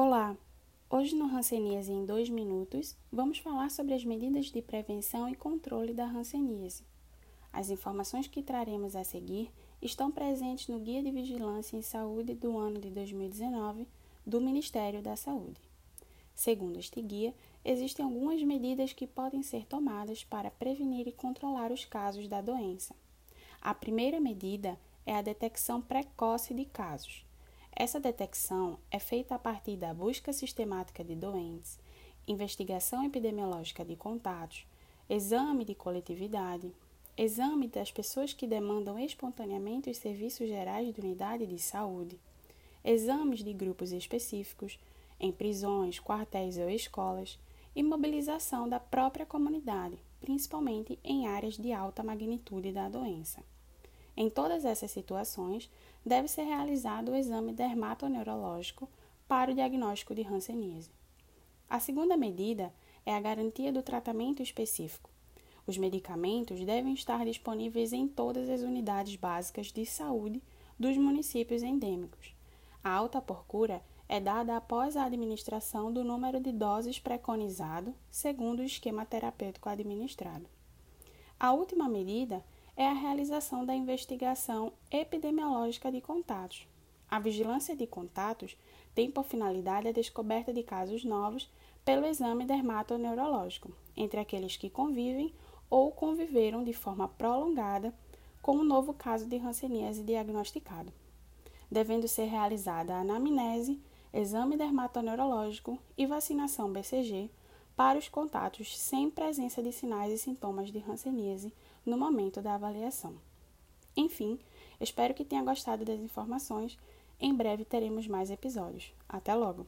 Olá! Hoje no Hanseníase em 2 minutos, vamos falar sobre as medidas de prevenção e controle da hanseníase. As informações que traremos a seguir estão presentes no Guia de Vigilância em Saúde do ano de 2019 do Ministério da Saúde. Segundo este guia, existem algumas medidas que podem ser tomadas para prevenir e controlar os casos da doença. A primeira medida é a detecção precoce de casos. Essa detecção é feita a partir da busca sistemática de doentes, investigação epidemiológica de contatos, exame de coletividade, exame das pessoas que demandam espontaneamente os serviços gerais de unidade de saúde, exames de grupos específicos, em prisões, quartéis ou escolas, e mobilização da própria comunidade, principalmente em áreas de alta magnitude da doença. Em todas essas situações, deve ser realizado o exame dermatoneurológico para o diagnóstico de hanseníase. A segunda medida é a garantia do tratamento específico. Os medicamentos devem estar disponíveis em todas as unidades básicas de saúde dos municípios endêmicos. A alta procura é dada após a administração do número de doses preconizado, segundo o esquema terapêutico administrado. A última medida é a realização da investigação epidemiológica de contatos. A vigilância de contatos tem por finalidade a descoberta de casos novos pelo exame dermatoneurológico entre aqueles que convivem ou conviveram de forma prolongada com um novo caso de hanseníase diagnosticado, devendo ser realizada a anamnese, exame dermatoneurológico e vacinação BCG para os contatos sem presença de sinais e sintomas de hanseníase no momento da avaliação. Enfim, espero que tenha gostado das informações. Em breve teremos mais episódios. Até logo!